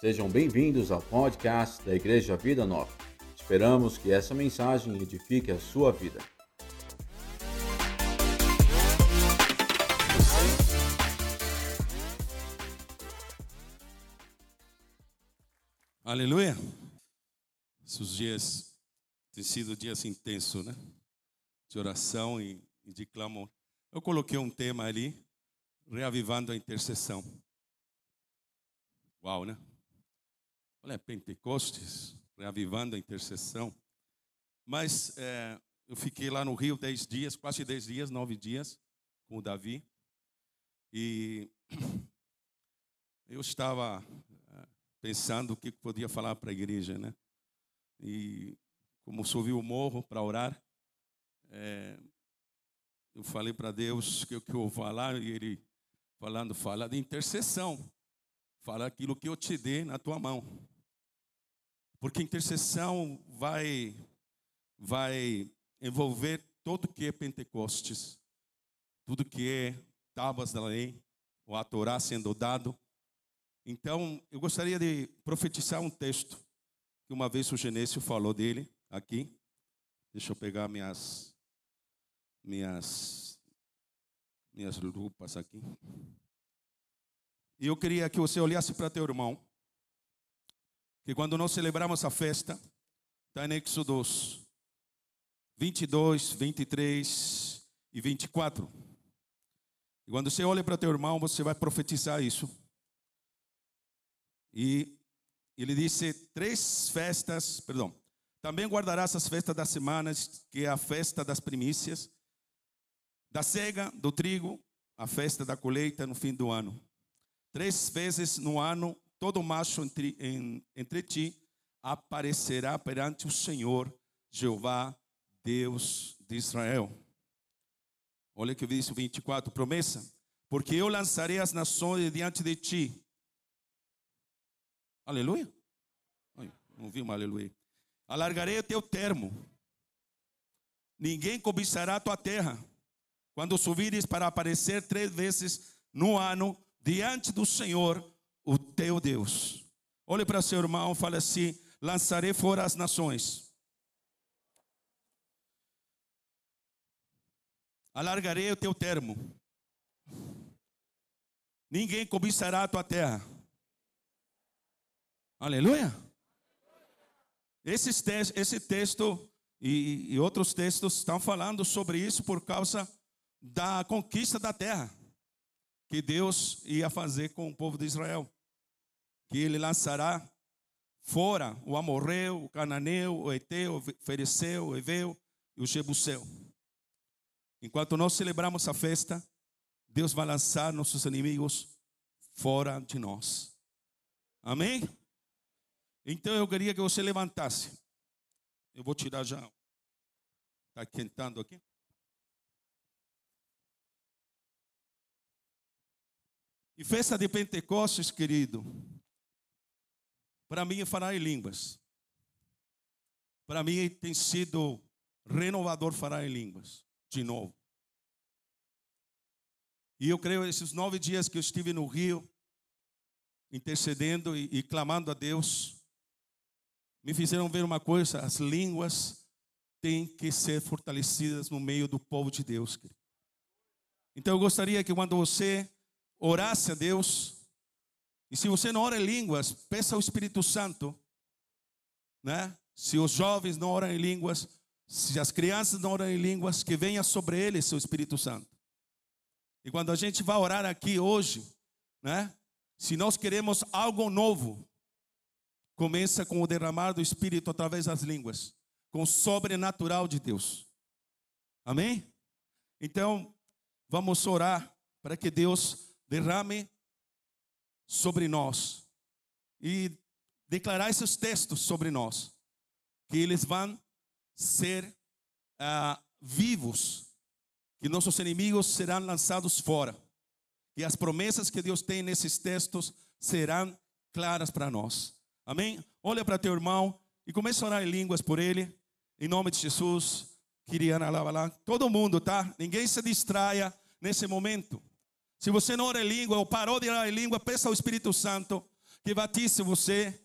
Sejam bem-vindos ao podcast da Igreja Vida Nova. Esperamos que essa mensagem edifique a sua vida. Aleluia. Esses dias têm sido dias intensos, né? De oração e de clamor. Eu coloquei um tema ali, reavivando a intercessão. Uau, né? Olha, Pentecostes, reavivando a intercessão. Mas é, eu fiquei lá no Rio dez dias, quase dez dias, nove dias, com o Davi. E eu estava é, pensando o que podia falar para a igreja, né? E como subi o morro para orar, é, eu falei para Deus que que eu vou falar, e ele falando, fala de intercessão. Fala aquilo que eu te dei na tua mão. Porque intercessão vai vai envolver tudo que é Pentecostes, tudo que é tábuas da lei, ou a Torá sendo dado. Então, eu gostaria de profetizar um texto que uma vez o Genésio falou dele aqui. Deixa eu pegar minhas minhas minhas lupas aqui. E eu queria que você olhasse para teu irmão, que quando nós celebramos a festa, está em Éxodos 22, 23 e 24. E quando você olha para teu irmão, você vai profetizar isso. E ele disse: três festas, perdão. Também guardarás as festas das semanas, que é a festa das primícias, da cega, do trigo, a festa da colheita no fim do ano. Três vezes no ano, todo macho entre, em, entre ti aparecerá perante o Senhor, Jeová, Deus de Israel. Olha que diz o 24, promessa. Porque eu lançarei as nações diante de ti. Aleluia. Ai, não vi uma aleluia. Alargarei o teu termo. Ninguém cobiçará a tua terra. Quando subires para aparecer três vezes no ano, diante do Senhor, o teu Deus. Olhe para seu irmão fale assim: lançarei fora as nações. Alargarei o teu termo. Ninguém cobiçará a tua terra. Aleluia. Esse, esse texto e, e outros textos estão falando sobre isso por causa da conquista da terra que Deus ia fazer com o povo de Israel. Que ele lançará fora o amorreu, o cananeu, o eteu, o fericeu, o eveu e o jebuseu. Enquanto nós celebramos a festa, Deus vai lançar nossos inimigos fora de nós. Amém? Então eu queria que você levantasse. Eu vou tirar já. Está quentando aqui. E festa de Pentecostes, querido, para mim falar em línguas. Para mim tem sido renovador falar em línguas, de novo. E eu creio esses nove dias que eu estive no Rio, intercedendo e, e clamando a Deus, me fizeram ver uma coisa: as línguas têm que ser fortalecidas no meio do povo de Deus. Querido. Então eu gostaria que quando você orasse a Deus. E se você não ora em línguas, peça ao Espírito Santo, né? Se os jovens não oram em línguas, se as crianças não oram em línguas, que venha sobre eles o Espírito Santo. E quando a gente vai orar aqui hoje, né? Se nós queremos algo novo, começa com o derramar do Espírito através das línguas, com o sobrenatural de Deus. Amém? Então, vamos orar para que Deus derrame sobre nós e declarar esses textos sobre nós, que eles vão ser uh, vivos, que nossos inimigos serão lançados fora, que as promessas que Deus tem nesses textos serão claras para nós. Amém? Olha para teu irmão e comece a orar em línguas por ele, em nome de Jesus. Queria lá, todo mundo, tá? Ninguém se distraia nesse momento. Se você não ora em língua ou parou de orar em língua, peça ao Espírito Santo que batize você.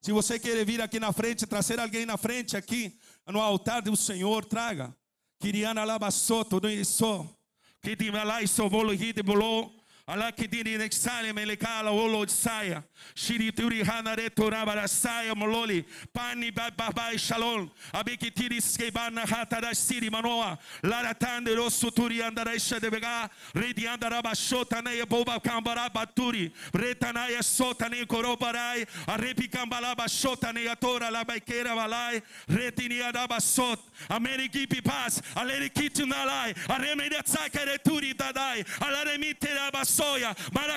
Se você quer vir aqui na frente, trazer alguém na frente aqui, no altar do Senhor, traga. Kiriana alabasoto, no isso. Que te malai so volo hite bolo. Ala que diri nexale melekala olo saya. Shiri turi hanare torabara saya mololi. Pani babai shalom. Abiki tiri skebana hatara siri manoa. Lara tande rosso turi andara isha de vega. Redi andara bashota ne boba kambara baturi. Reta ya sota ne korobarai. Arepi kambala bashota ne atora la baikera. Retini adaba sot. Amerigipi paz, alerikiti nalai, aremeda tsaka returi basoya, alaremite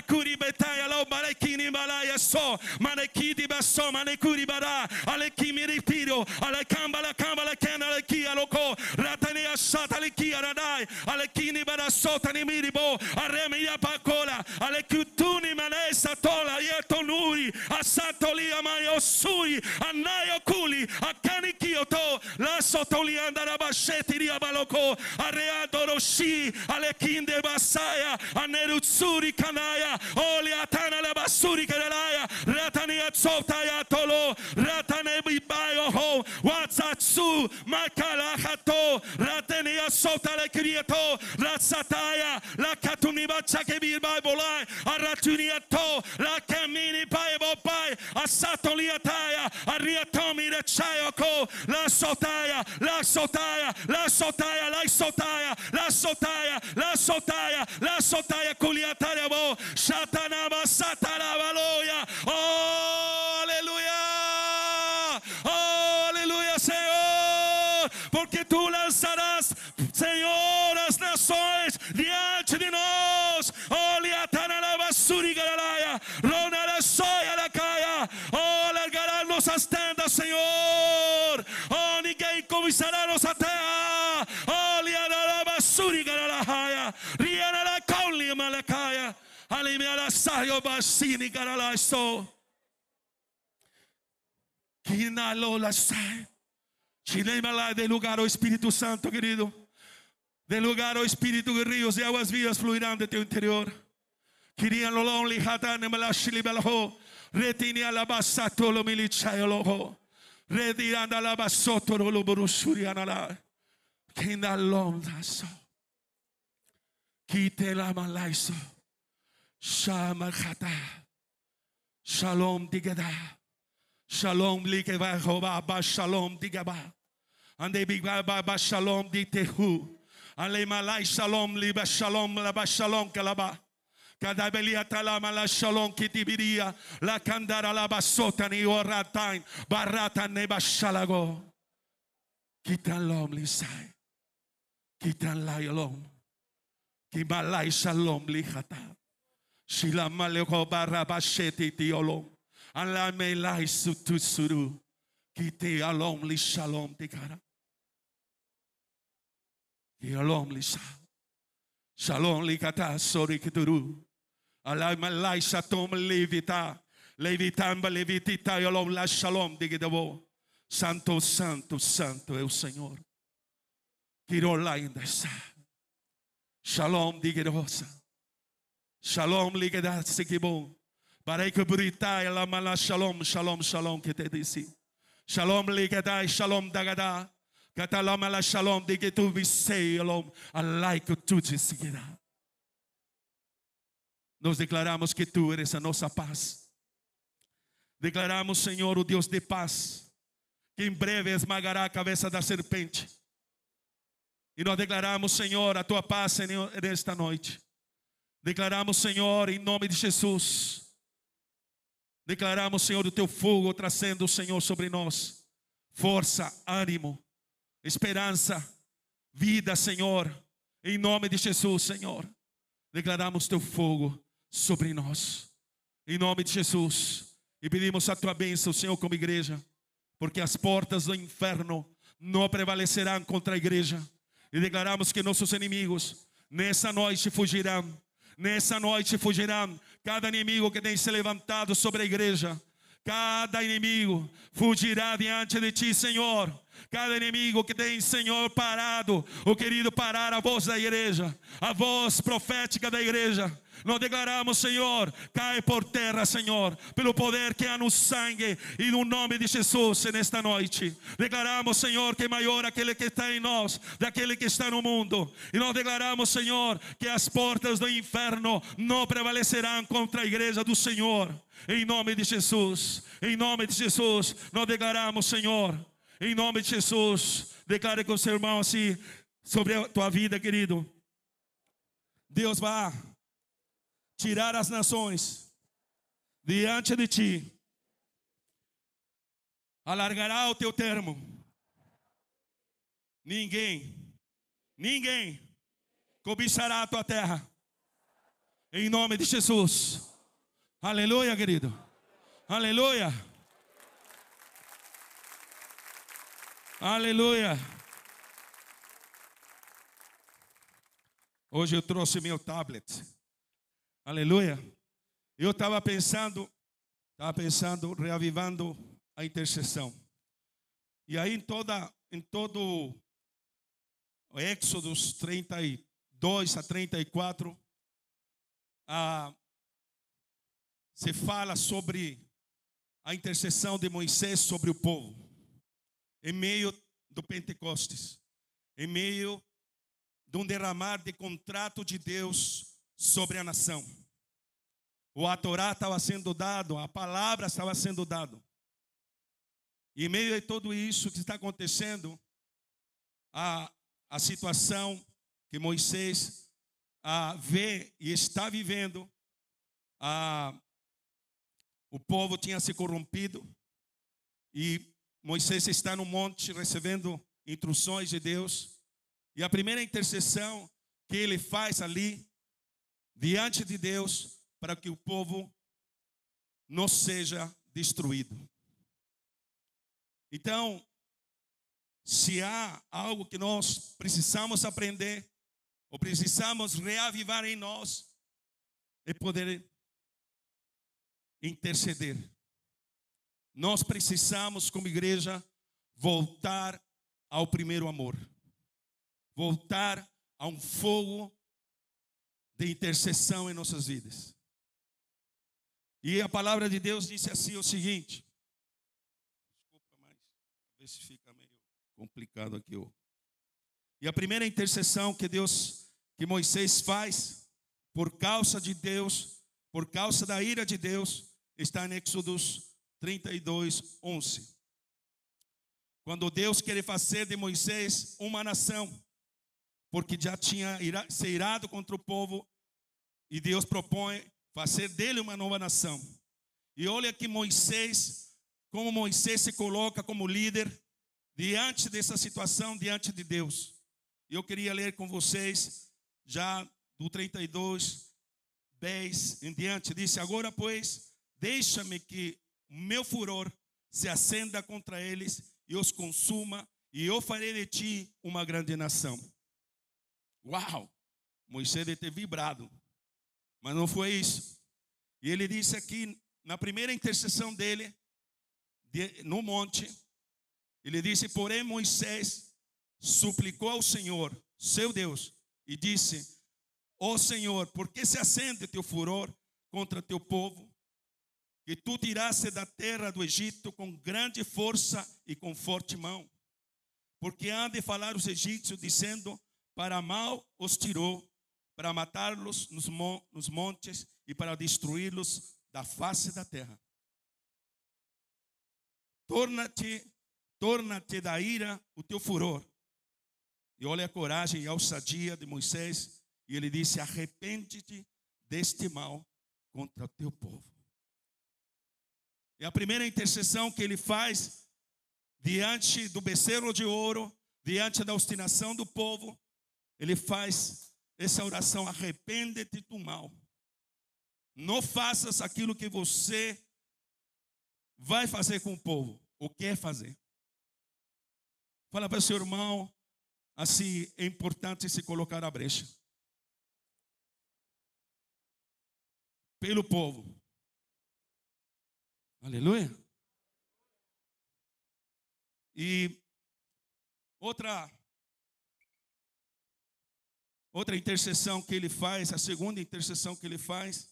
kuri betai betaya lau marekini balaya so, marekidi baso, marekuri bara, alekimi ritirio, alekamba la kamba la kena la kia loko, ratani asata la kia radai, alekini bara sota ni miribo, aremeda pakola, alekutuni manesa tola, yeto nuri, asatoli amayo sui, anayo kuli, akani kioto, la sotoli Olianda Rabasheti Riabaloko, Areadoroshi, Alekinde Basaya, Anerutsuri Kanaya, ole Oliatana Labasuri Keralaya, Ratania Tsotaya Tolo, Ratanebi Bayoho, Watsatsu, Makalahato, Ratania Sotale Krieto, Ratsataya, Lakatuniba Chakebir Babolai, Aratuniato, Lakamini Baebopai, Asatoliataya, Ariatomi Rechayoko, La Sotaya, La sotaya, la sotaya, la sotaya, la sotaya, la sotaya, la sotaya kuliata Satarabo, Satanaba, Satarabaloya. Oh, aleluya. Oh, aleluya, Senhor. Porque tu lançarás, Senhor, as nações diante de nós. Oh, Liatanaba, Surigaraya, Ronara, Soya, Lacaya. Oh, largará nossas tendas, Senhor. Saio basini caralasto. Kinalola sai. Chilema lá de lugar o Espírito Santo, querido. De lugar o Espírito que rios e águas vivas fluirão de teu interior. Queria lo lonely hatane malashili balaho. Retini alabasato lo Kinda lom daso. Kite la malaiso. Shama khata. Shalom digada. Shalom likeva hova ba shalom digaba. Ande big ba ba shalom ditehu. Ale malai shalom li ba shalom laba shalom kalaba. Kadabelia talama la shalom kitibiria. La kandara la basota ni oratain. Barata neba shalago. Kitan lom lisai. Kitan la yolom. Kibalai shalom lichata. Shila maleko barabasheti tiolom. Ala me lai sutu suru. Kite alom li shalom tikara. Shalom li kata sori kituru. Ala me lai shatom levita. Levitamba levitita yolom la shalom digidavo. Santo, santo, santo é o Senhor. Kirolá ainda está. Shalom digidosa. Shalom ligada sikibon. Barai kuburita ela mala shalom shalom shalom que te disse. Shalom ligada shalom dagada. Kata la shalom diga tu visei shalom alai que tu seguirá. Nós declaramos que tu eres a nossa paz. Declaramos, Senhor, o Deus de paz, que em breve esmagará a cabeça da serpente. E nós declaramos, Senhor, a tua paz nesta noite. Declaramos, Senhor, em nome de Jesus. Declaramos, Senhor, o teu fogo trazendo, Senhor, sobre nós. Força, ânimo, esperança, vida, Senhor. Em nome de Jesus, Senhor. Declaramos teu fogo sobre nós. Em nome de Jesus. E pedimos a tua bênção, Senhor, como igreja. Porque as portas do inferno não prevalecerão contra a igreja. E declaramos que nossos inimigos nessa noite fugirão Nessa noite fugirão cada inimigo que tem se levantado sobre a igreja. Cada inimigo fugirá diante de ti, Senhor. Cada inimigo que tem, Senhor, parado, o querido parar a voz da igreja, a voz profética da igreja, Nós declaramos, Senhor, cai por terra, Senhor, pelo poder que há no sangue e no nome de Jesus nesta noite. Declaramos, Senhor, que é maior aquele que está em nós daquele que está no mundo. E nós declaramos, Senhor, que as portas do inferno não prevalecerão contra a igreja do Senhor. Em nome de Jesus, em nome de Jesus, nós declaramos, Senhor, em nome de Jesus, declare com o seu irmão assim sobre a tua vida, querido. Deus vai tirar as nações diante de ti, alargará o teu termo. Ninguém, ninguém cobiçará a tua terra, em nome de Jesus. Aleluia, querido. Aleluia. Aleluia. Hoje eu trouxe meu tablet. Aleluia. Eu estava pensando, estava pensando, reavivando a intercessão. E aí em toda, em todo o Éxodos 32 a 34, a, se fala sobre a intercessão de Moisés sobre o povo, em meio do Pentecostes, em meio de um derramar de contrato de Deus sobre a nação. O a Torá estava sendo dado, a palavra estava sendo dado. E em meio a tudo isso que está acontecendo, a, a situação que Moisés a, vê e está vivendo, a, o povo tinha se corrompido e Moisés está no monte recebendo instruções de Deus. E a primeira intercessão que ele faz ali diante de Deus para que o povo não seja destruído. Então, se há algo que nós precisamos aprender, ou precisamos reavivar em nós, é poder interceder. Nós precisamos, como igreja, voltar ao primeiro amor, voltar a um fogo de intercessão em nossas vidas. E a palavra de Deus disse assim o seguinte. Desculpa, mas talvez fica meio complicado aqui. Ó. E a primeira intercessão que Deus, que Moisés faz, por causa de Deus, por causa da ira de Deus, está em Êxodos 32, 11. Quando Deus quer fazer de Moisés uma nação, porque já tinha se irado contra o povo, e Deus propõe fazer dele uma nova nação. E olha que Moisés, como Moisés se coloca como líder diante dessa situação, diante de Deus. Eu queria ler com vocês, já do 32, 10 em diante, disse: Agora, pois, deixa-me que o meu furor se acenda contra eles e os consuma, e eu farei de ti uma grande nação. Uau! Moisés deve ter vibrado. Mas não foi isso. E ele disse aqui, na primeira intercessão dele, de, no monte, ele disse: Porém, Moisés suplicou ao Senhor, seu Deus, e disse: Ó oh Senhor, por que se acende teu furor contra teu povo? Que tu tiraste da terra do Egito com grande força e com forte mão. Porque há de falar os egípcios, dizendo: para mal os tirou, para matá-los nos, nos montes e para destruí-los da face da terra. Torna-te, torna-te da ira o teu furor. E olha a coragem e a ousadia de Moisés. E ele disse: Arrepende-te deste mal contra o teu povo. É a primeira intercessão que ele faz diante do becerro de ouro, diante da obstinação do povo ele faz essa oração: arrepende-te do mal. Não faças aquilo que você vai fazer com o povo, ou quer fazer. Fala para o seu irmão, assim é importante se colocar a brecha. Pelo povo. Aleluia. E outra outra intercessão que ele faz, a segunda intercessão que ele faz,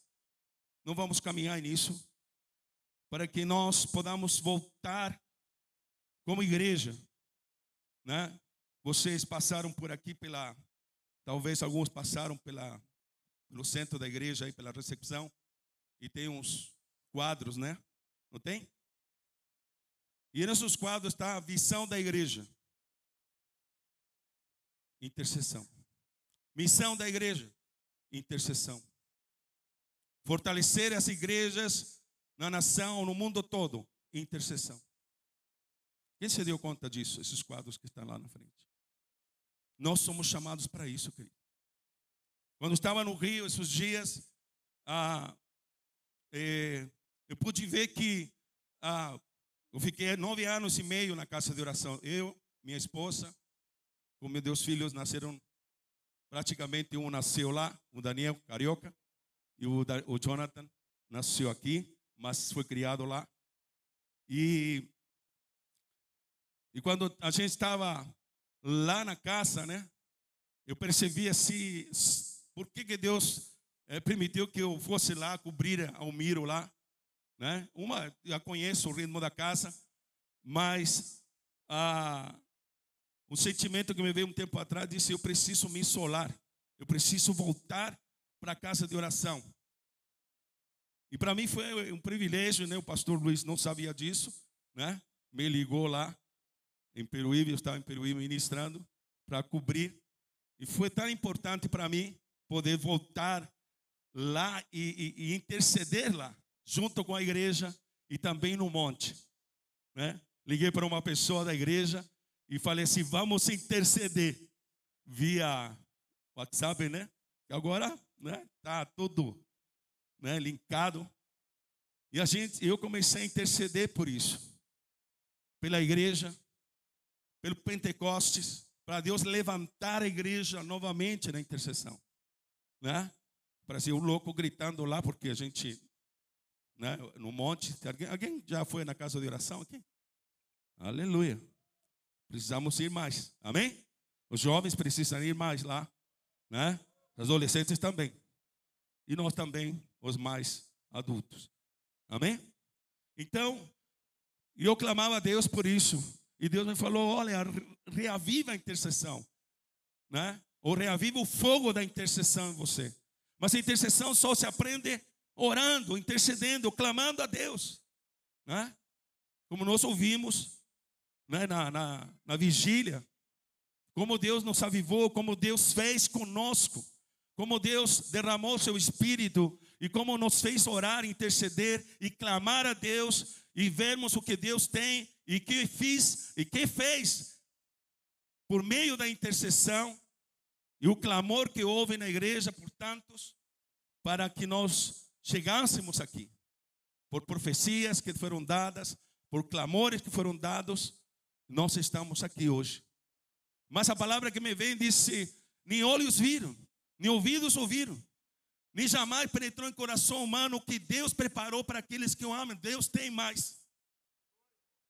não vamos caminhar nisso, para que nós podamos voltar como igreja, né? Vocês passaram por aqui pela, talvez alguns passaram pela, pelo centro da igreja aí pela recepção e tem uns quadros, né? Não tem? E nesses quadros está a visão da igreja. Intercessão. Missão da igreja. Intercessão. Fortalecer as igrejas na nação, no mundo todo. Intercessão. Quem se deu conta disso? Esses quadros que estão lá na frente. Nós somos chamados para isso, querido. Quando estava no Rio esses dias, ah, eh, eu pude ver que ah, eu fiquei nove anos e meio na casa de oração. Eu, minha esposa, com meus dois filhos nasceram, praticamente um nasceu lá, o Daniel, carioca, e o, o Jonathan nasceu aqui, mas foi criado lá. E, e quando a gente estava lá na casa, né, eu percebi assim, por que, que Deus é, permitiu que eu fosse lá cobrir Almiro lá, né? Uma, já conheço o ritmo da casa, mas ah, um sentimento que me veio um tempo atrás disse: eu preciso me isolar, eu preciso voltar para a casa de oração. E para mim foi um privilégio, né? O pastor Luiz não sabia disso, né? Me ligou lá em Peruíbe, eu estava em Peruíbe ministrando para cobrir. E foi tão importante para mim poder voltar lá e, e, e, interceder lá, junto com a igreja e também no monte. Né? Liguei para uma pessoa da igreja e falei assim: vamos interceder via WhatsApp, né? E agora, né? Tá tudo, né? Linkado. E a gente, eu comecei a interceder por isso, pela igreja, pelo Pentecostes, para Deus levantar a igreja novamente na intercessão, né? Parecia um louco gritando lá porque a gente, né? No monte. Alguém, alguém já foi na casa de oração aqui? Aleluia. Precisamos ir mais. Amém? Os jovens precisam ir mais lá, né? Os adolescentes também. E nós também, os mais adultos. Amém? Então, eu clamava a Deus por isso. E Deus me falou: olha, reaviva a intercessão. Né? Ou reaviva o fogo da intercessão em você. Mas a intercessão só se aprende orando, intercedendo, clamando a Deus. Né? Como nós ouvimos né, na, na, na vigília, como Deus nos avivou, como Deus fez conosco, como Deus derramou seu espírito e como nos fez orar, interceder e clamar a Deus e vermos o que Deus tem e que fiz e que fez por meio da intercessão e o clamor que houve na igreja por tantos para que nós chegássemos aqui, por profecias que foram dadas, por clamores que foram dados, nós estamos aqui hoje. Mas a palavra que me vem disse: nem olhos viram, nem ouvidos ouviram, nem jamais penetrou em coração humano o que Deus preparou para aqueles que o amam. Deus tem mais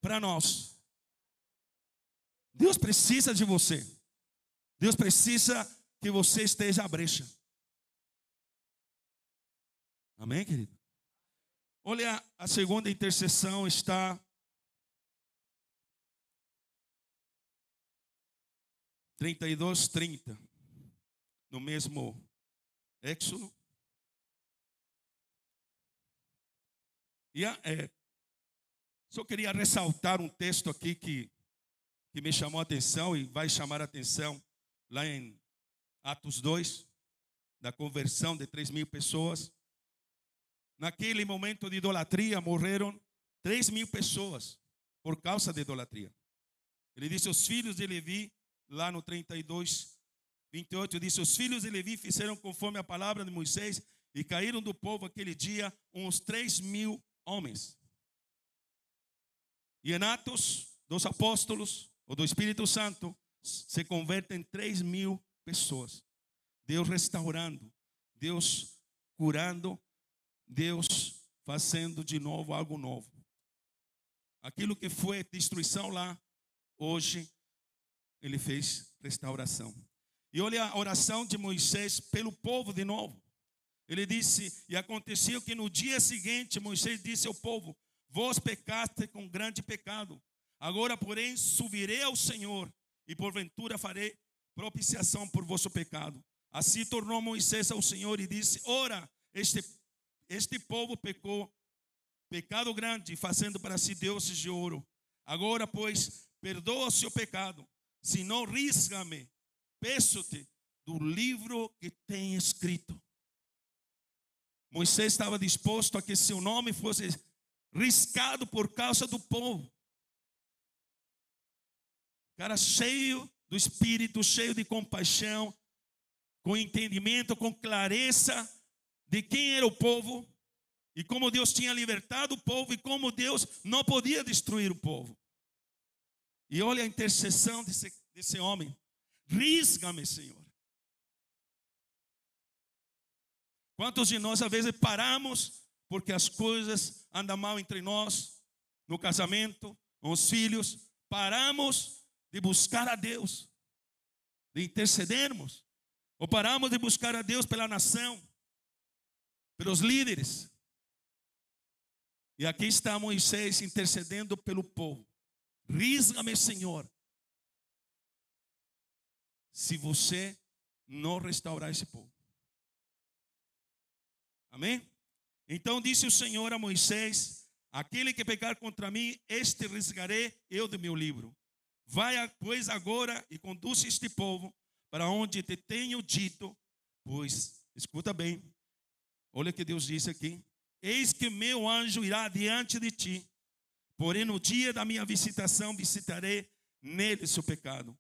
para nós. Deus precisa de você. Deus precisa que você esteja à brecha. Amém, querido? Olha, a segunda intercessão está 32, 30. No mesmo Éxodo. E é, só queria ressaltar um texto aqui que, que me chamou a atenção e vai chamar a atenção lá em Atos 2, da conversão de 3 mil pessoas. Naquele momento de idolatria morreram 3 mil pessoas por causa de idolatria. Ele disse: Os filhos de Levi lá no 32, 28, diz: Os filhos de Levi fizeram conforme a palavra de Moisés e caíram do povo aquele dia uns três mil homens. E em Atos dos Apóstolos, ou do Espírito Santo, se convertem três mil pessoas. Deus restaurando, Deus curando, Deus fazendo de novo algo novo. Aquilo que foi destruição lá, hoje ele fez restauração. E olha a oração de Moisés pelo povo de novo. Ele disse: E aconteceu que no dia seguinte Moisés disse ao povo: Vós pecaste com grande pecado. Agora, porém, subirei ao Senhor e porventura farei propiciação por vosso pecado. Assim tornou Moisés ao Senhor e disse: Ora, este, este povo pecou, pecado grande, fazendo para si deuses de ouro. Agora, pois, perdoa o seu pecado, se não risca-me, peço-te, do livro que tem escrito. Moisés estava disposto a que seu nome fosse riscado por causa do povo. Cara cheio do Espírito, cheio de compaixão, com entendimento, com clareza de quem era o povo e como Deus tinha libertado o povo e como Deus não podia destruir o povo. E olha a intercessão desse, desse homem: risga-me, Senhor. Quantos de nós às vezes paramos porque as coisas andam mal entre nós, no casamento, com os filhos, paramos de buscar a Deus, de intercedermos, ou paramos de buscar a Deus pela nação, pelos líderes. E aqui está Moisés intercedendo pelo povo. Risga-me, Senhor, se você não restaurar esse povo. Amém? Então disse o Senhor a Moisés: Aquele que pecar contra mim, este riscarei eu do meu livro. Vai, pois, agora e conduz este povo para onde te tenho dito, pois, escuta bem, olha o que Deus disse aqui: Eis que meu anjo irá diante de ti, porém no dia da minha visitação visitarei nele seu pecado.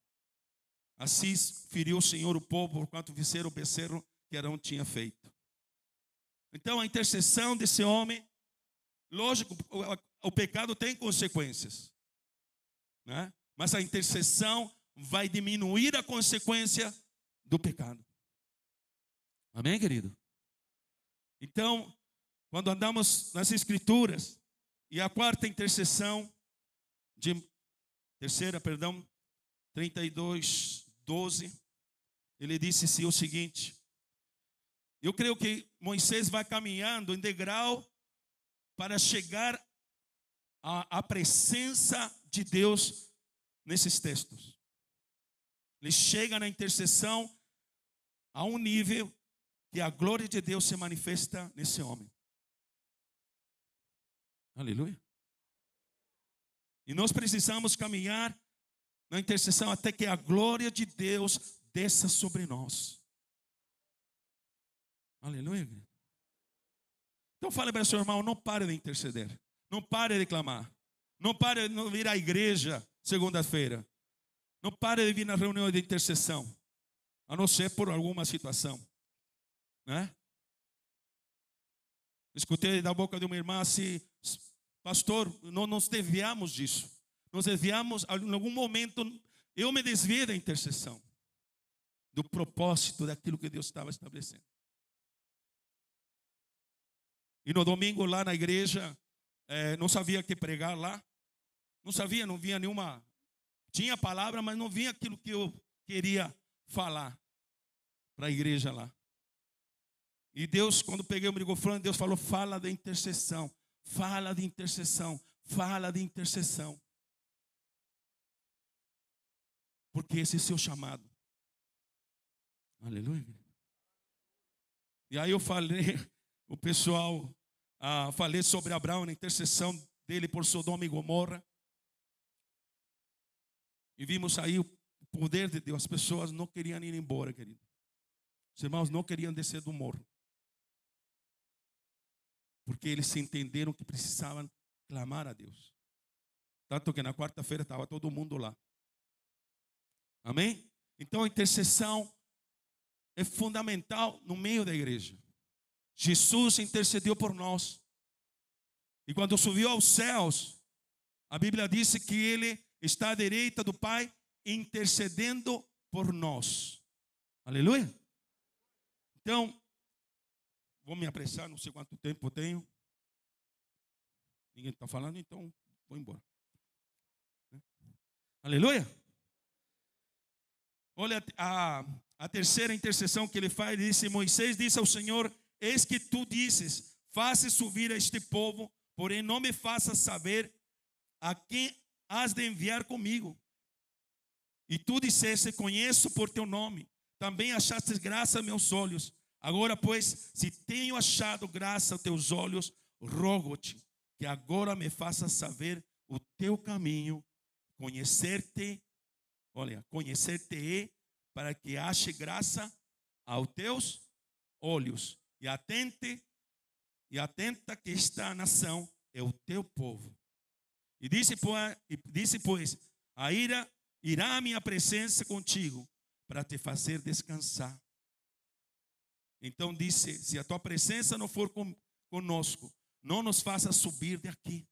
Assim feriu o Senhor o povo por quanto fizeram o becerro que Arão tinha feito. Então a intercessão desse homem, lógico, o, o pecado tem consequências, né? mas a intercessão vai diminuir a consequência do pecado. Amém, querido? Então, quando andamos nas escrituras, e a quarta intercessão, de terceira, perdão, 32, 12, ele disse assim, o seguinte: eu creio que Moisés vai caminhando em degrau para chegar à, à presença de Deus nesses textos. Ele chega na intercessão a um nível que a glória de Deus se manifesta nesse homem. Aleluia. E nós precisamos caminhar na intercessão até que a glória de Deus desça sobre nós. Aleluia. Então fale para seu irmão, não pare de interceder. Não pare de clamar. Não pare de vir à igreja segunda-feira. Não pare de vir na reunião de intercessão. A não ser por alguma situação. Né? Escutei da boca de uma irmã assim, pastor, não nos desviamos disso. Nos desviamos, em algum momento, eu me desviei da intercessão. Do propósito daquilo que Deus estava estabelecendo. E no domingo lá na igreja, é, não sabia que pregar lá. Não sabia, não vinha nenhuma. Tinha palavra, mas não vinha aquilo que eu queria falar para a igreja lá. E Deus, quando peguei o microfone, Deus falou: fala da intercessão, fala de intercessão, fala de intercessão. Porque esse é o seu chamado. Aleluia. E aí eu falei, o pessoal ah, falei sobre Abraão na intercessão dele por Sodoma e Gomorra. E vimos aí o poder de Deus. As pessoas não queriam ir embora, querido. Os irmãos não queriam descer do morro. Porque eles entenderam que precisavam clamar a Deus. Tanto que na quarta-feira estava todo mundo lá. Amém? Então a intercessão é fundamental no meio da igreja. Jesus intercedeu por nós. E quando subiu aos céus, a Bíblia disse que ele está à direita do Pai intercedendo por nós. Aleluia. Então, vou me apressar, não sei quanto tempo tenho. Ninguém está falando, então vou embora. Aleluia. Olha, a, a terceira intercessão que ele faz, disse: Moisés disse ao Senhor: Eis que tu dizes, faça subir a este povo, porém não me faças saber a quem has de enviar comigo. E tu disseste: Conheço por teu nome, também achaste graça a meus olhos. Agora, pois, se tenho achado graça a teus olhos, rogo-te que agora me faças saber o teu caminho, conhecer-te, olha, conhecer-te para que ache graça aos teus olhos e atente e atenta que esta nação é o teu povo. E disse, disse pois, a ira irá a minha presença contigo para te fazer descansar. Então disse: se a tua presença não for conosco, não nos faça subir daqui.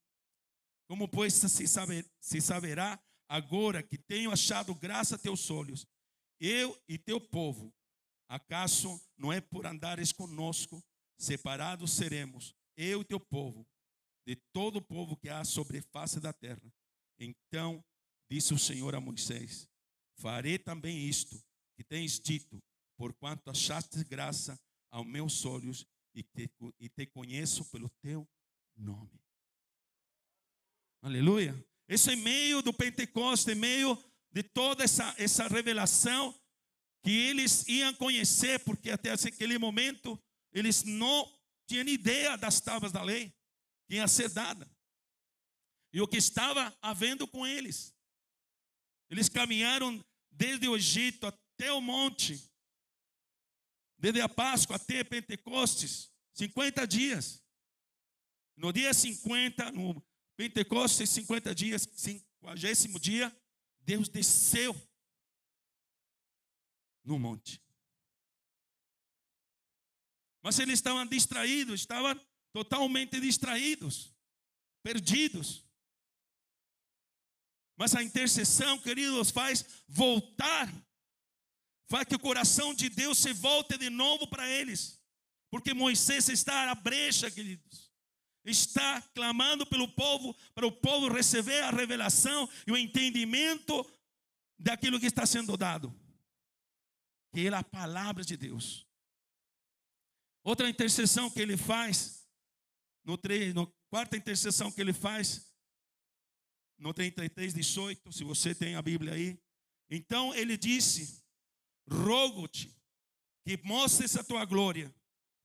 Como pois se, saber, se saberá agora que tenho achado graça a teus olhos, eu e teu povo, acaso não é por andares conosco, separados seremos, eu e teu povo, de todo o povo que há sobre a face da terra. Então disse o Senhor a Moisés: Farei também isto que tens dito, porquanto achaste graça aos meus olhos e te, e te conheço pelo teu nome. Aleluia. Isso é meio do Pentecostes, em meio de toda essa, essa revelação que eles iam conhecer, porque até aquele momento eles não tinham ideia das tábuas da lei que ia ser dada. E o que estava havendo com eles. Eles caminharam desde o Egito até o monte, desde a Páscoa até Pentecostes, 50 dias. No dia 50, no Pentecostes, 50 dias, 50 dia, Deus desceu no monte. Mas eles estavam distraídos, estavam totalmente distraídos, perdidos. Mas a intercessão, queridos, faz voltar, faz que o coração de Deus se volte de novo para eles. Porque Moisés está à brecha, queridos. Está clamando pelo povo, para o povo receber a revelação e o entendimento daquilo que está sendo dado. Que é a palavra de Deus. Outra intercessão que ele faz, no, 3, no quarta intercessão que ele faz, no 33, 18, se você tem a Bíblia aí. Então ele disse: Rogo-te que mostres a tua glória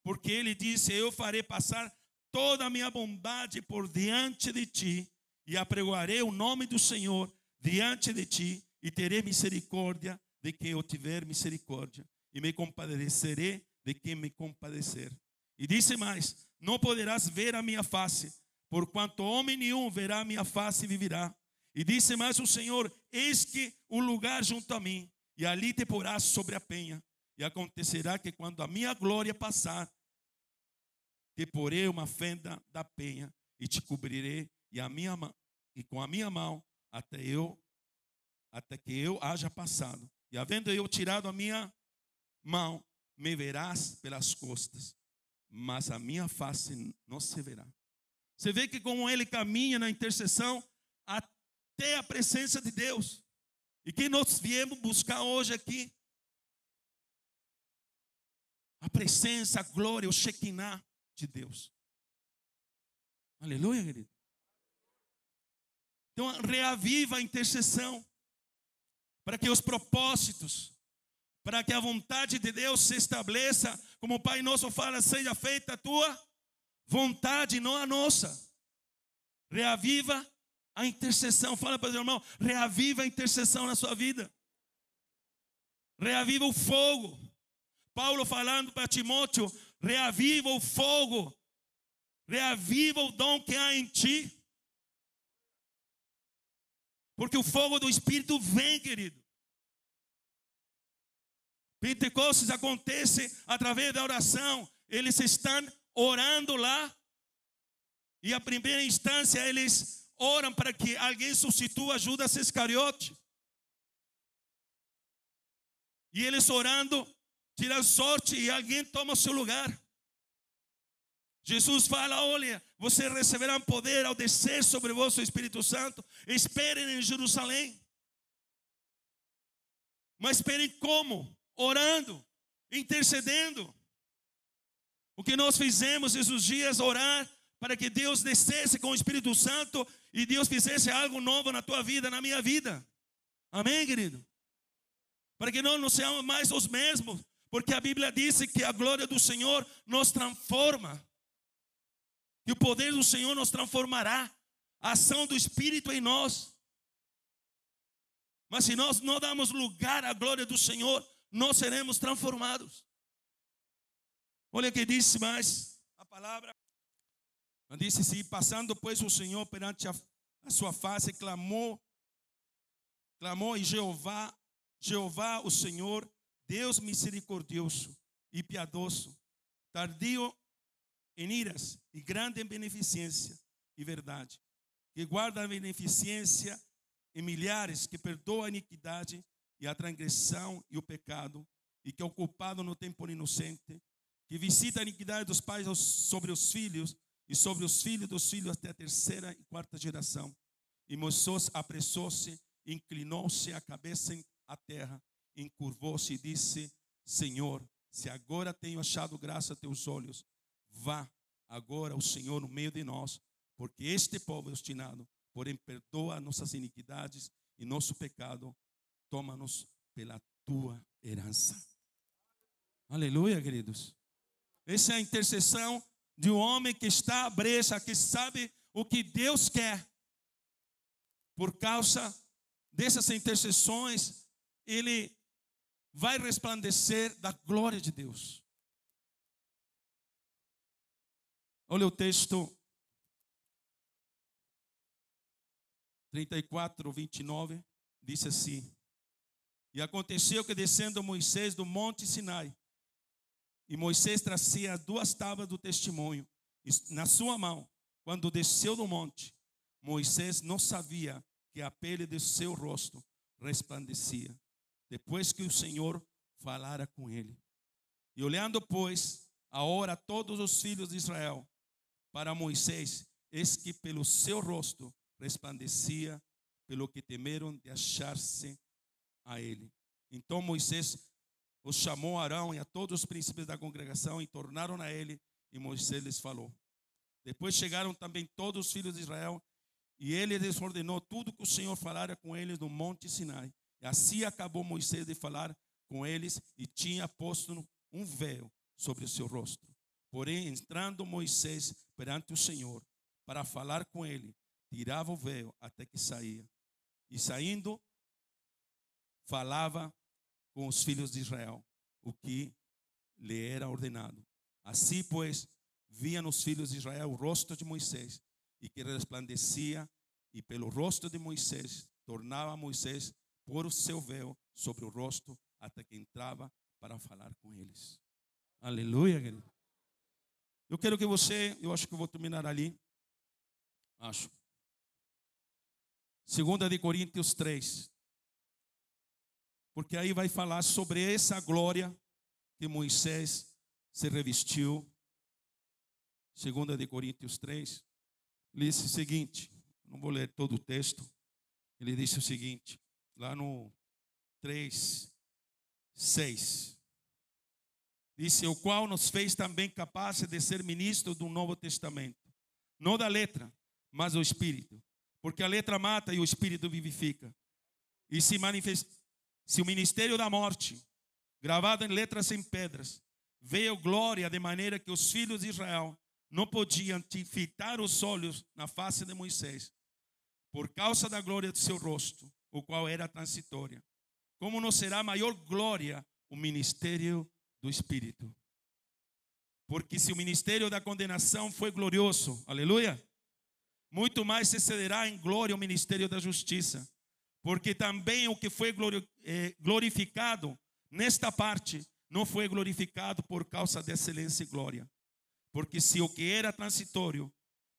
porque ele disse: Eu farei passar toda a minha bondade por diante de ti, e apregoarei o nome do Senhor diante de ti, e terei misericórdia de quem eu tiver misericórdia, e me compadecerei de quem me compadecer. E disse mais: Não poderás ver a minha face, porquanto homem nenhum verá a minha face e viverá. E disse mais o Senhor: Eis que o lugar junto a mim, e ali te porás sobre a penha. E acontecerá que quando a minha glória passar, te porei uma fenda da penha e te cobrirei e a minha e com a minha mão até eu até que eu haja passado. E havendo eu tirado a minha mão, me verás pelas costas, mas a minha face não se verá. Você vê que como ele caminha na intercessão até a presença de Deus. E que nós viemos buscar hoje aqui a presença, a glória, o Shekinah de Deus. Aleluia, querido. Então, reaviva a intercessão para que os propósitos, para que a vontade de Deus se estabeleça, como o Pai Nosso fala, seja feita a tua vontade, não a nossa. Reaviva a intercessão. Fala para o irmão, reaviva a intercessão na sua vida. Reaviva o fogo. Paulo falando para Timóteo: reaviva o fogo, reaviva o dom que há em ti. Porque o fogo do Espírito vem, querido. Pentecostes acontece através da oração. Eles estão orando lá. E a primeira instância eles oram para que alguém substitua Judas Iscariote. E eles orando, tirar sorte e alguém toma seu lugar. Jesus fala: olha, vocês receberão poder ao descer sobre vós o Espírito Santo. Esperem em Jerusalém. Mas esperem como? orando, intercedendo. O que nós fizemos esses dias, orar para que Deus descesse com o Espírito Santo e Deus fizesse algo novo na tua vida, na minha vida. Amém, querido? Para que não sejamos mais os mesmos, porque a Bíblia diz que a glória do Senhor nos transforma. Que o poder do Senhor nos transformará. A ação do Espírito em nós. Mas se nós não damos lugar à glória do Senhor, nós seremos transformados. Olha o que disse mais a palavra. Disse se passando pois o Senhor perante a, a sua face, clamou, clamou e Jeová, Jeová o Senhor, Deus misericordioso e piedoso, tardio em iras e grande em beneficência e verdade, que guarda a beneficência em milhares, que perdoa a iniquidade e a transgressão e o pecado, e que é ocupado no tempo inocente, que visita a iniquidade dos pais sobre os filhos e sobre os filhos dos filhos até a terceira e quarta geração. E Moisés apressou-se, inclinou-se a cabeça à terra, encurvou-se e disse: Senhor, se agora tenho achado graça a teus olhos, vá agora o Senhor no meio de nós, porque este povo é obstinado, porém perdoa nossas iniquidades e nosso pecado, toma-nos pela tua herança. Aleluia, queridos. Essa é a intercessão de um homem que está à brecha, que sabe o que Deus quer. Por causa dessas intercessões, ele vai resplandecer da glória de Deus. Olha o texto 34, 29, diz assim: E aconteceu que descendo Moisés do monte Sinai, e Moisés trazia duas tábuas do testemunho na sua mão. Quando desceu do monte, Moisés não sabia que a pele de seu rosto resplandecia, depois que o Senhor falara com ele. E olhando, pois, a hora todos os filhos de Israel para Moisés, eis que pelo seu rosto resplandecia, pelo que temeram de achar-se a ele. Então Moisés os chamou Arão e a todos os príncipes da congregação e tornaram a ele, e Moisés lhes falou. Depois chegaram também todos os filhos de Israel, e ele lhes ordenou tudo que o Senhor falara com eles no monte Sinai. E assim acabou Moisés de falar com eles, e tinha posto um véu sobre o seu rosto. Porém, entrando Moisés perante o Senhor para falar com ele, tirava o véu até que saía. E saindo, falava com os filhos de Israel, o que lhe era ordenado. Assim, pois, via nos filhos de Israel o rosto de Moisés, e que resplandecia, e pelo rosto de Moisés tornava Moisés pôr o seu véu sobre o rosto, até que entrava para falar com eles. Aleluia, querido. Eu quero que você, eu acho que vou terminar ali. Acho. Segunda de Coríntios 3 porque aí vai falar sobre essa glória que Moisés se revestiu. Segunda de Coríntios 3, ele disse o seguinte, não vou ler todo o texto, ele disse o seguinte, lá no 3, 6, disse, o qual nos fez também capazes de ser ministros do Novo Testamento, não da letra, mas do Espírito, porque a letra mata e o Espírito vivifica, e se manifesta se o ministério da morte, gravado em letras em pedras, veio glória de maneira que os filhos de Israel não podiam fitar os olhos na face de Moisés, por causa da glória do seu rosto, o qual era transitória. Como não será maior glória o ministério do Espírito? Porque se o ministério da condenação foi glorioso, aleluia, muito mais se cederá em glória o ministério da justiça porque também o que foi eh, glorificado nesta parte não foi glorificado por causa de excelência e glória. Porque se o que era transitório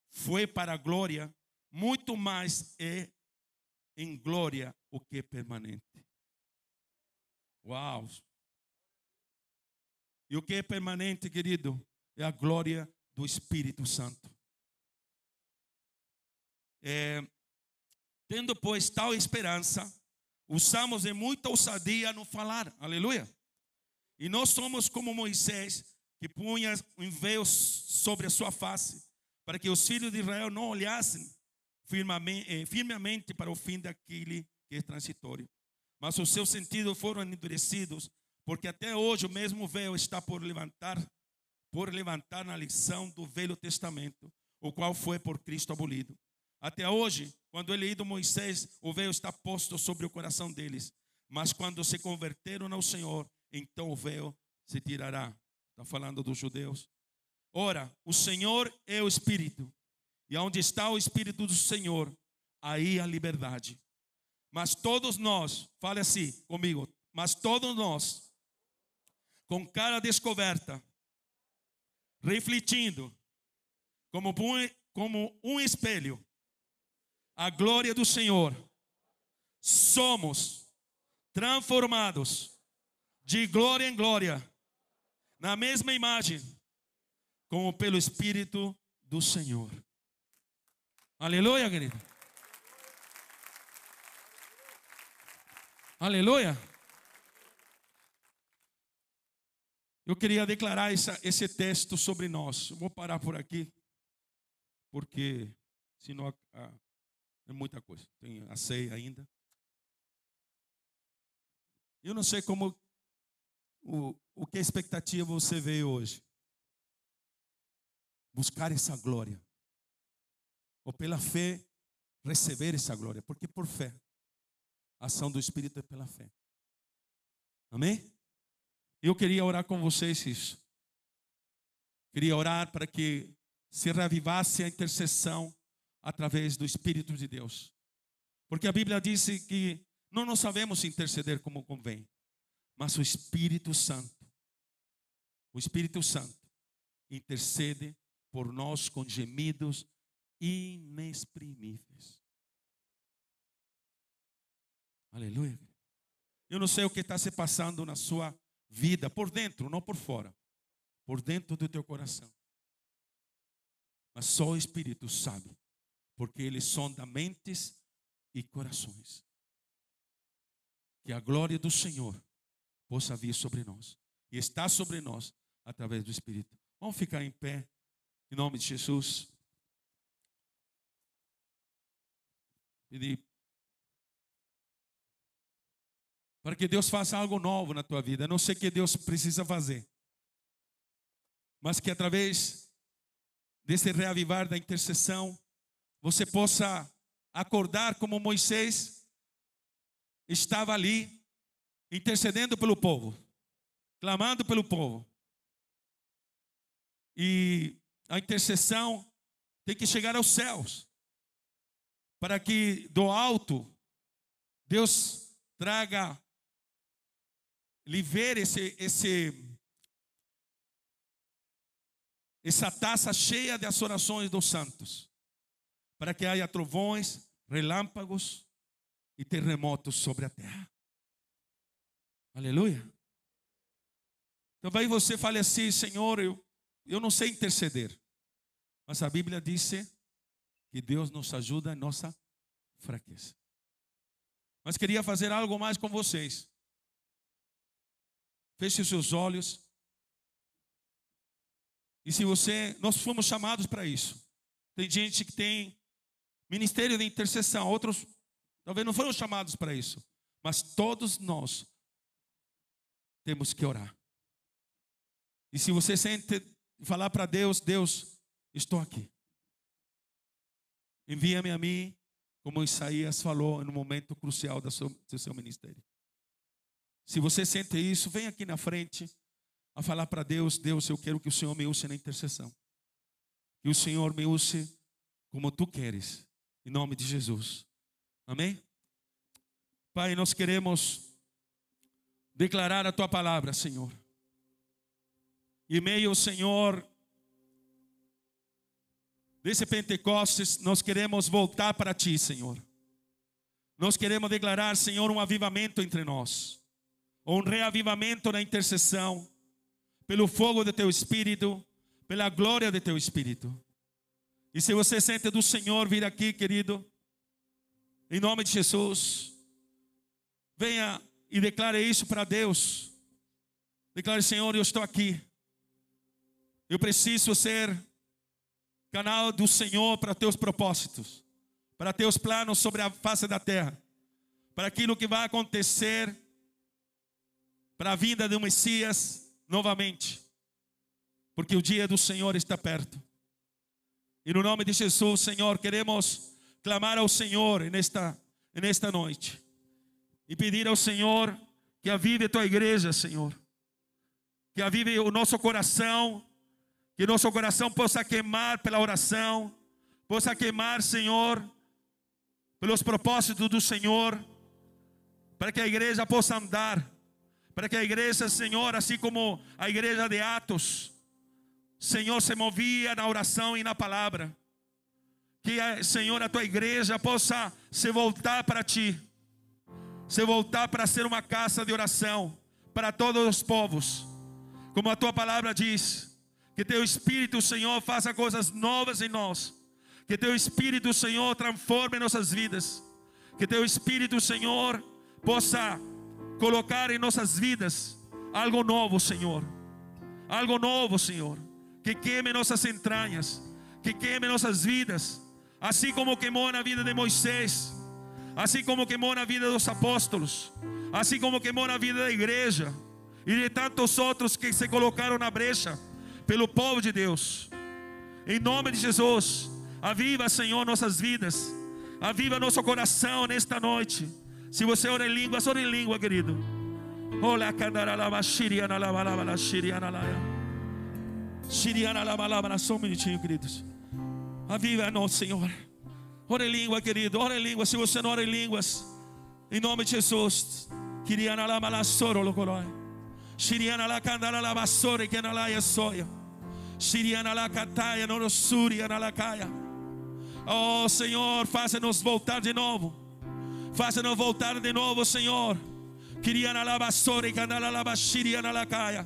foi para a glória, muito mais é em glória o que é permanente. Uau! E o que é permanente, querido, é a glória do Espírito Santo. É, Tendo, pois, tal esperança, usamos de muita ousadia no falar. Aleluia. E nós somos como Moisés, que punha um véu sobre a sua face, para que os filhos de Israel não olhassem firmemente, firmemente para o fim daquele que é transitório. Mas os seus sentidos foram endurecidos, porque até hoje o mesmo véu está por levantar, por levantar na lição do Velho Testamento, o qual foi por Cristo abolido. Até hoje, quando é lido Moisés, o véu está posto sobre o coração deles. Mas quando se converteram ao Senhor, então o véu se tirará. Está falando dos judeus. Ora, o Senhor é o Espírito. E onde está o Espírito do Senhor, aí a liberdade. Mas todos nós, fale assim comigo, mas todos nós, com cara descoberta, refletindo, como como um espelho, a glória do Senhor, somos transformados de glória em glória, na mesma imagem, como pelo Espírito do Senhor. Aleluia, querido. Aleluia. Eu queria declarar essa, esse texto sobre nós. vou parar por aqui, porque senão ah, é muita coisa. Tem a ceia ainda. Eu não sei como o, o que expectativa você veio hoje. Buscar essa glória. Ou pela fé receber essa glória, porque por fé a ação do Espírito é pela fé. Amém? Eu queria orar com vocês isso. Queria orar para que se reavivasse a intercessão através do Espírito de Deus. Porque a Bíblia diz que não nós sabemos interceder como convém, mas o Espírito Santo, o Espírito Santo intercede por nós com gemidos inexprimíveis. Aleluia. Eu não sei o que está se passando na sua vida, por dentro, não por fora, por dentro do teu coração. Mas só o Espírito sabe, porque Ele sonda mentes e corações. Que a glória do Senhor possa vir sobre nós e está sobre nós através do Espírito. Vamos ficar em pé, em nome de Jesus. Pedir para que Deus faça algo novo na tua vida. Eu não sei o que Deus precisa fazer, mas que através desse reavivar da intercessão, você possa acordar como Moisés estava ali, intercedendo pelo povo, clamando pelo povo. E a intercessão tem que chegar aos céus, para que do alto Deus traga ver esse, esse, essa taça cheia das orações dos santos, para que haja trovões, relâmpagos e terremotos sobre a terra. Aleluia. Então vai você fale assim, Senhor, eu, eu não sei interceder. Mas a Bíblia diz que Deus nos ajuda em nossa fraqueza. Mas queria fazer algo mais com vocês. Feche seus olhos. E se você, nós fomos chamados para isso. Tem gente que tem ministério de intercessão, outros talvez não foram chamados para isso, mas todos nós temos que orar. E se você sente falar para Deus, Deus, estou aqui. Envia-me a mim, como Isaías falou no momento crucial do seu, do seu ministério. Se você sente isso, vem aqui na frente a falar para Deus: Deus, eu quero que o Senhor me use na intercessão. Que o Senhor me use como tu queres, em nome de Jesus. Amém? Pai, nós queremos declarar a tua palavra, Senhor. E meio, Senhor, desse Pentecostes, nós queremos voltar para ti, Senhor. Nós queremos declarar, Senhor, um avivamento entre nós um reavivamento na intercessão, pelo fogo do teu espírito, pela glória do teu espírito. E se você sente do Senhor vir aqui, querido, em nome de Jesus, venha e declare isso para Deus. Declare, Senhor, eu estou aqui. Eu preciso ser canal do Senhor para teus propósitos, para teus planos sobre a face da terra, para aquilo que vai acontecer, para a vinda do Messias novamente, porque o dia do Senhor está perto. E no nome de Jesus, Senhor, queremos clamar ao Senhor nesta, nesta noite. E pedir ao Senhor que avive tua igreja, Senhor, que avive o nosso coração. Que nosso coração possa queimar pela oração, possa queimar, Senhor, pelos propósitos do Senhor, para que a igreja possa andar, para que a igreja, Senhor, assim como a igreja de Atos, Senhor, se movia na oração e na palavra. Que, Senhor, a tua igreja possa se voltar para ti, se voltar para ser uma casa de oração para todos os povos, como a tua palavra diz que teu Espírito, Senhor, faça coisas novas em nós. Que teu Espírito, Senhor, transforme nossas vidas. Que teu Espírito, Senhor, possa colocar em nossas vidas algo novo, Senhor. Algo novo, Senhor. Que queime nossas entranhas. Que queime nossas vidas. Assim como queimou na vida de Moisés. Assim como queimou na vida dos apóstolos. Assim como queimou na vida da igreja. E de tantos outros que se colocaram na brecha pelo povo de Deus. Em nome de Jesus, aviva, Senhor, nossas vidas. Aviva nosso coração nesta noite. Se você ora em línguas, ora em língua, querido. Olá, candaralaba, shiriana, labalaba, shiriana, laia. Shiriana, labalaba, só um minutinho, queridos. Aviva-nos, Senhor. Ora em língua, querido. Ora em língua. Se você não ora em línguas, em nome de Jesus. Kiriana, labala, soro, locoroi. Shiriana, la candara, labasore, que na laia, soia. Oh Senhor, faça-nos voltar de novo. Faça-nos voltar de novo, Senhor. Kiriana la basori kandala la bashiriana la kaya.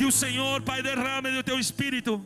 que o Senhor, Pai, derrame do teu espírito,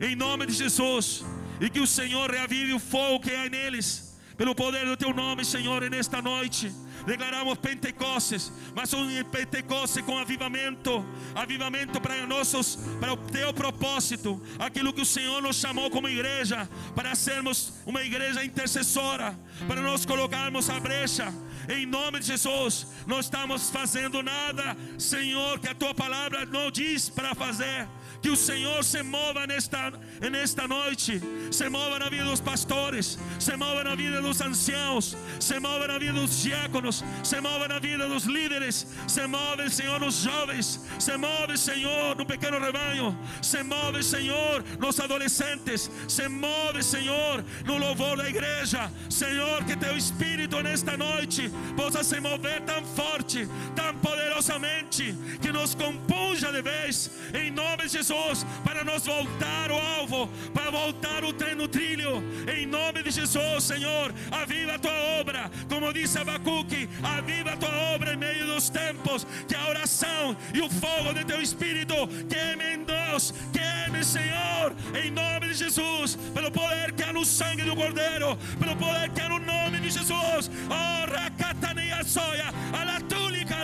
em nome de Jesus, e que o Senhor reavive o fogo que há neles, pelo poder do teu nome, Senhor, nesta noite declaramos Pentecostes, mas um Pentecostes com avivamento, avivamento para nossos, para o teu propósito, aquilo que o Senhor nos chamou como igreja, para sermos uma igreja intercessora, para nós colocarmos a brecha, em nome de Jesus, não estamos fazendo nada, Senhor, que a tua palavra não diz para fazer. Que o Senhor se mova nesta, nesta noite, se mova na vida dos pastores, se mova na vida dos anciãos, se mova na vida dos diáconos, se mova na vida dos líderes, se move, Senhor, nos jovens, se move, Senhor, no pequeno rebanho, se move, Senhor, nos adolescentes, se move, Senhor, no louvor da igreja, Senhor, que teu Espírito nesta noite possa se mover tão forte, tão poderosamente, que nos compunja de vez, em nome de Jesus para nos voltar o alvo, para voltar o trem no trilho, em nome de Jesus, Senhor, aviva a tua obra, como disse Abacuque, aviva a tua obra em meio dos tempos, que a oração e o fogo de teu Espírito queime em nós, queime, Senhor, em nome de Jesus, pelo poder que há no sangue do Cordeiro, pelo poder que há no nome de Jesus, oh, Rakatania Soia, Alatúlica,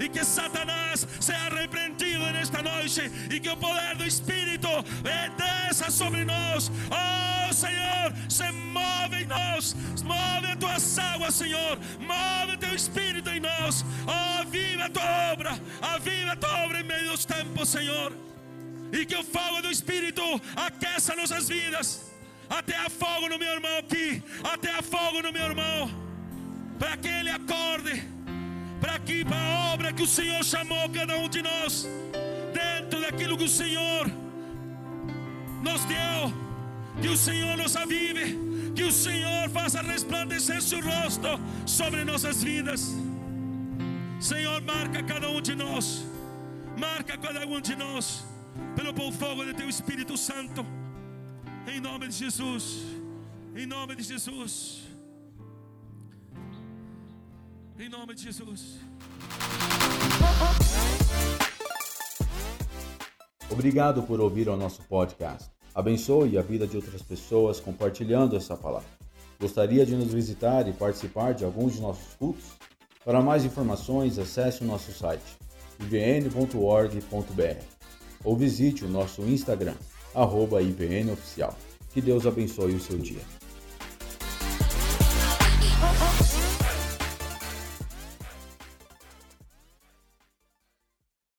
e que Satanás seja repreendido nesta noite, e que o poder do Espírito desça sobre nós. Oh Senhor, se move em nós, move a tua águas, Senhor, move teu Espírito em nós. Oh, aviva a tua obra, aviva a tua obra em meio dos tempos, Senhor. E que o fogo do Espírito aqueça nossas vidas. Até a fogo no meu irmão aqui, até a fogo no meu irmão, para que ele acorde, para que para a obra que o Senhor chamou cada um de nós dentro daquilo que o Senhor nos deu. Que o Senhor nos avive, que o Senhor faça resplandecer seu rosto sobre nossas vidas. Senhor, marca cada um de nós, marca cada um de nós, pelo bom fogo de teu Espírito Santo. Em nome de Jesus. Em nome de Jesus. Em nome de Jesus. Obrigado por ouvir o nosso podcast. Abençoe a vida de outras pessoas compartilhando essa palavra. Gostaria de nos visitar e participar de alguns de nossos cultos? Para mais informações, acesse o nosso site ivn.org.br ou visite o nosso Instagram, arroba IVNOficial. Que Deus abençoe o seu dia.